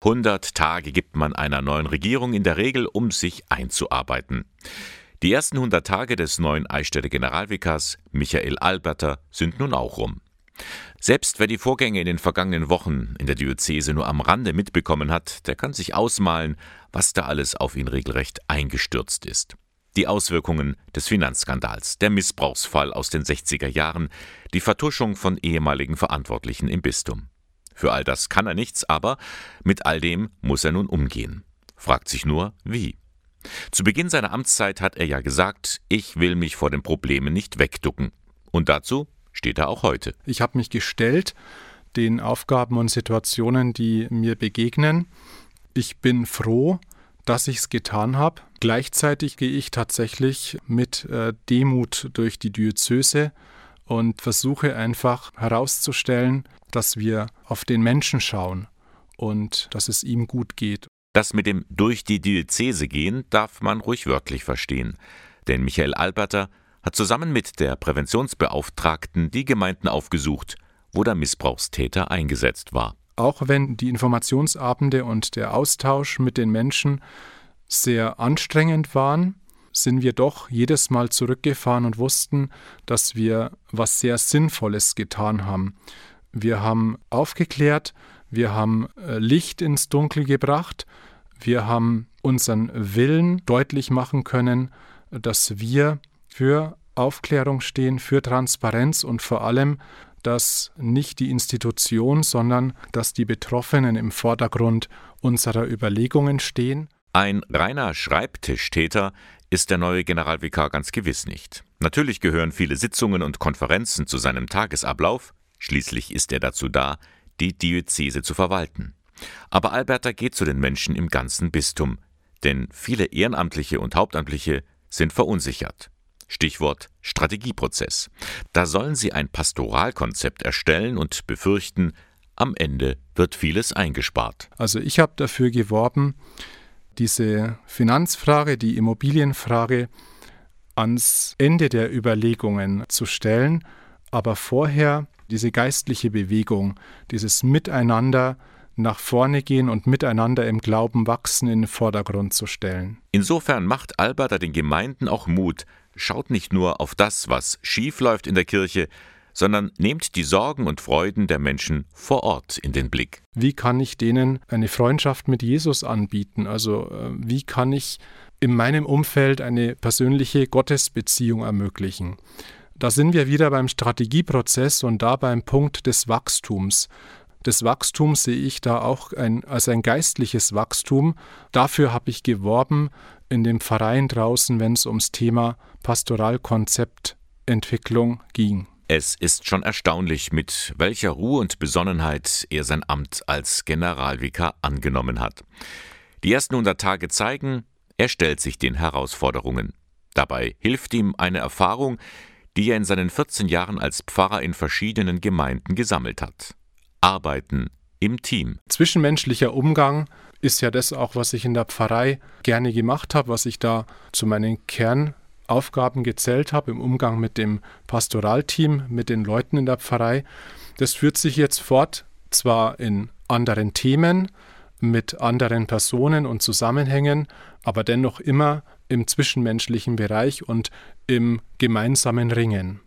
100 Tage gibt man einer neuen Regierung in der Regel, um sich einzuarbeiten. Die ersten 100 Tage des neuen Eichstätter Generalvikars Michael Alberter sind nun auch rum. Selbst wer die Vorgänge in den vergangenen Wochen in der Diözese nur am Rande mitbekommen hat, der kann sich ausmalen, was da alles auf ihn regelrecht eingestürzt ist. Die Auswirkungen des Finanzskandals, der Missbrauchsfall aus den 60er Jahren, die Vertuschung von ehemaligen Verantwortlichen im Bistum. Für all das kann er nichts, aber mit all dem muss er nun umgehen. Fragt sich nur, wie. Zu Beginn seiner Amtszeit hat er ja gesagt, ich will mich vor den Problemen nicht wegducken. Und dazu steht er auch heute. Ich habe mich gestellt den Aufgaben und Situationen, die mir begegnen. Ich bin froh, dass ich es getan habe. Gleichzeitig gehe ich tatsächlich mit äh, Demut durch die Diözese und versuche einfach herauszustellen, dass wir auf den Menschen schauen und dass es ihm gut geht. Das mit dem durch die Diözese gehen darf man ruhig wörtlich verstehen. Denn Michael Alberter hat zusammen mit der Präventionsbeauftragten die Gemeinden aufgesucht, wo der Missbrauchstäter eingesetzt war. Auch wenn die Informationsabende und der Austausch mit den Menschen sehr anstrengend waren, sind wir doch jedes Mal zurückgefahren und wussten, dass wir was sehr Sinnvolles getan haben. Wir haben aufgeklärt, wir haben äh, Licht ins Dunkel gebracht, wir haben unseren Willen deutlich machen können, dass wir für Aufklärung stehen, für Transparenz und vor allem, dass nicht die Institution, sondern dass die Betroffenen im Vordergrund unserer Überlegungen stehen. Ein reiner Schreibtischtäter ist der neue Generalvikar ganz gewiss nicht. Natürlich gehören viele Sitzungen und Konferenzen zu seinem Tagesablauf, schließlich ist er dazu da, die Diözese zu verwalten. Aber Alberta geht zu den Menschen im ganzen Bistum, denn viele Ehrenamtliche und Hauptamtliche sind verunsichert. Stichwort Strategieprozess. Da sollen sie ein Pastoralkonzept erstellen und befürchten, am Ende wird vieles eingespart. Also ich habe dafür geworben, diese Finanzfrage, die Immobilienfrage ans Ende der Überlegungen zu stellen, aber vorher diese geistliche Bewegung, dieses Miteinander nach vorne gehen und miteinander im Glauben wachsen in den Vordergrund zu stellen. Insofern macht Alberta den Gemeinden auch Mut, schaut nicht nur auf das, was schief läuft in der Kirche, sondern nehmt die Sorgen und Freuden der Menschen vor Ort in den Blick. Wie kann ich denen eine Freundschaft mit Jesus anbieten? Also äh, wie kann ich in meinem Umfeld eine persönliche Gottesbeziehung ermöglichen? Da sind wir wieder beim Strategieprozess und da beim Punkt des Wachstums. Das Wachstum sehe ich da auch ein, als ein geistliches Wachstum. Dafür habe ich geworben in dem Verein draußen, wenn es ums Thema Pastoralkonzeptentwicklung ging. Es ist schon erstaunlich, mit welcher Ruhe und Besonnenheit er sein Amt als Generalvikar angenommen hat. Die ersten 100 Tage zeigen, er stellt sich den Herausforderungen. Dabei hilft ihm eine Erfahrung, die er in seinen 14 Jahren als Pfarrer in verschiedenen Gemeinden gesammelt hat. Arbeiten im Team. Zwischenmenschlicher Umgang ist ja das auch, was ich in der Pfarrei gerne gemacht habe, was ich da zu meinen Kernaufgaben gezählt habe im Umgang mit dem Pastoralteam, mit den Leuten in der Pfarrei. Das führt sich jetzt fort, zwar in anderen Themen, mit anderen Personen und Zusammenhängen, aber dennoch immer im zwischenmenschlichen Bereich und im gemeinsamen Ringen.